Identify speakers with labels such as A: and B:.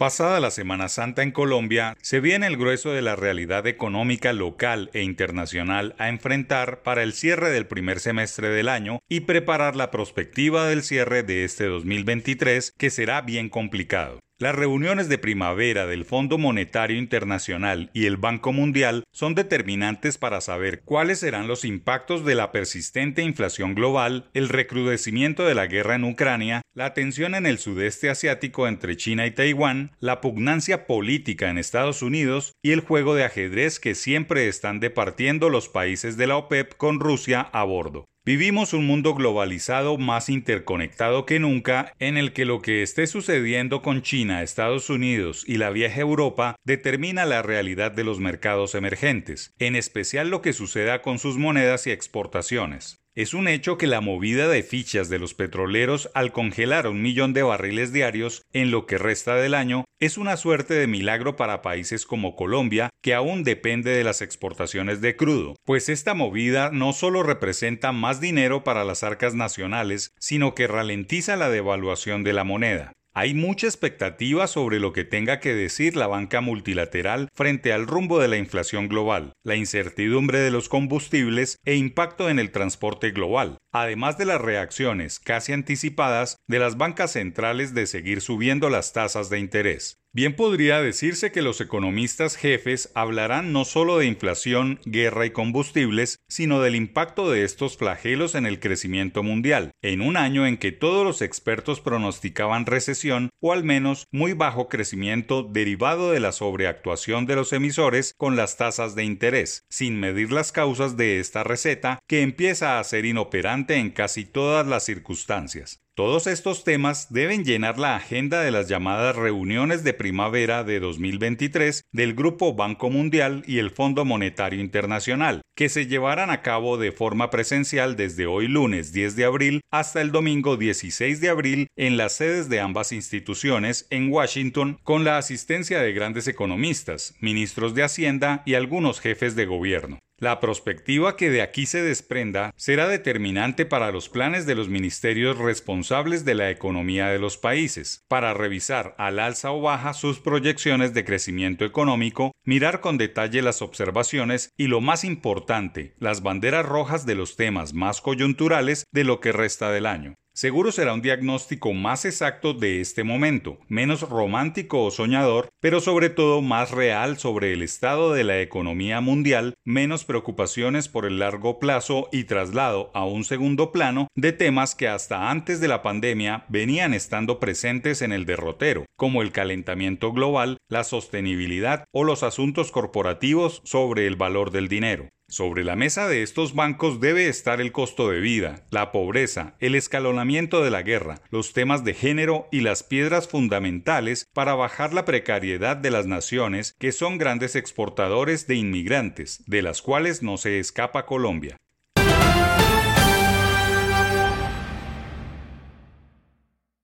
A: Pasada la Semana Santa en Colombia, se viene el grueso de la realidad económica local e internacional a enfrentar para el cierre del primer semestre del año y preparar la perspectiva del cierre de este 2023, que será bien complicado. Las reuniones de primavera del Fondo Monetario Internacional y el Banco Mundial son determinantes para saber cuáles serán los impactos de la persistente inflación global, el recrudecimiento de la guerra en Ucrania, la tensión en el sudeste asiático entre China y Taiwán, la pugnancia política en Estados Unidos y el juego de ajedrez que siempre están departiendo los países de la OPEP con Rusia a bordo. Vivimos un mundo globalizado más interconectado que nunca en el que lo que esté sucediendo con China, Estados Unidos y la vieja Europa determina la realidad de los mercados emergentes, en especial lo que suceda con sus monedas y exportaciones. Es un hecho que la movida de fichas de los petroleros al congelar un millón de barriles diarios en lo que resta del año es una suerte de milagro para países como Colombia, que aún depende de las exportaciones de crudo, pues esta movida no solo representa más dinero para las arcas nacionales, sino que ralentiza la devaluación de la moneda. Hay mucha expectativa sobre lo que tenga que decir la banca multilateral frente al rumbo de la inflación global, la incertidumbre de los combustibles e impacto en el transporte global, además de las reacciones casi anticipadas de las bancas centrales de seguir subiendo las tasas de interés. Bien podría decirse que los economistas jefes hablarán no solo de inflación, guerra y combustibles, sino del impacto de estos flagelos en el crecimiento mundial, en un año en que todos los expertos pronosticaban recesión o al menos muy bajo crecimiento derivado de la sobreactuación de los emisores con las tasas de interés, sin medir las causas de esta receta que empieza a ser inoperante en casi todas las circunstancias. Todos estos temas deben llenar la agenda de las llamadas reuniones de primavera de 2023 del Grupo Banco Mundial y el Fondo Monetario Internacional, que se llevarán a cabo de forma presencial desde hoy lunes 10 de abril hasta el domingo 16 de abril en las sedes de ambas instituciones en Washington con la asistencia de grandes economistas, ministros de Hacienda y algunos jefes de gobierno. La prospectiva que de aquí se desprenda será determinante para los planes de los ministerios responsables de la economía de los países, para revisar al alza o baja sus proyecciones de crecimiento económico, mirar con detalle las observaciones y lo más importante, las banderas rojas de los temas más coyunturales de lo que resta del año. Seguro será un diagnóstico más exacto de este momento, menos romántico o soñador, pero sobre todo más real sobre el estado de la economía mundial, menos preocupaciones por el largo plazo y traslado a un segundo plano de temas que hasta antes de la pandemia venían estando presentes en el derrotero, como el calentamiento global, la sostenibilidad o los asuntos corporativos sobre el valor del dinero. Sobre la mesa de estos bancos debe estar el costo de vida, la pobreza, el escalonamiento de la guerra, los temas de género y las piedras fundamentales para bajar la precariedad de las naciones que son grandes exportadores de inmigrantes, de las cuales no se escapa Colombia.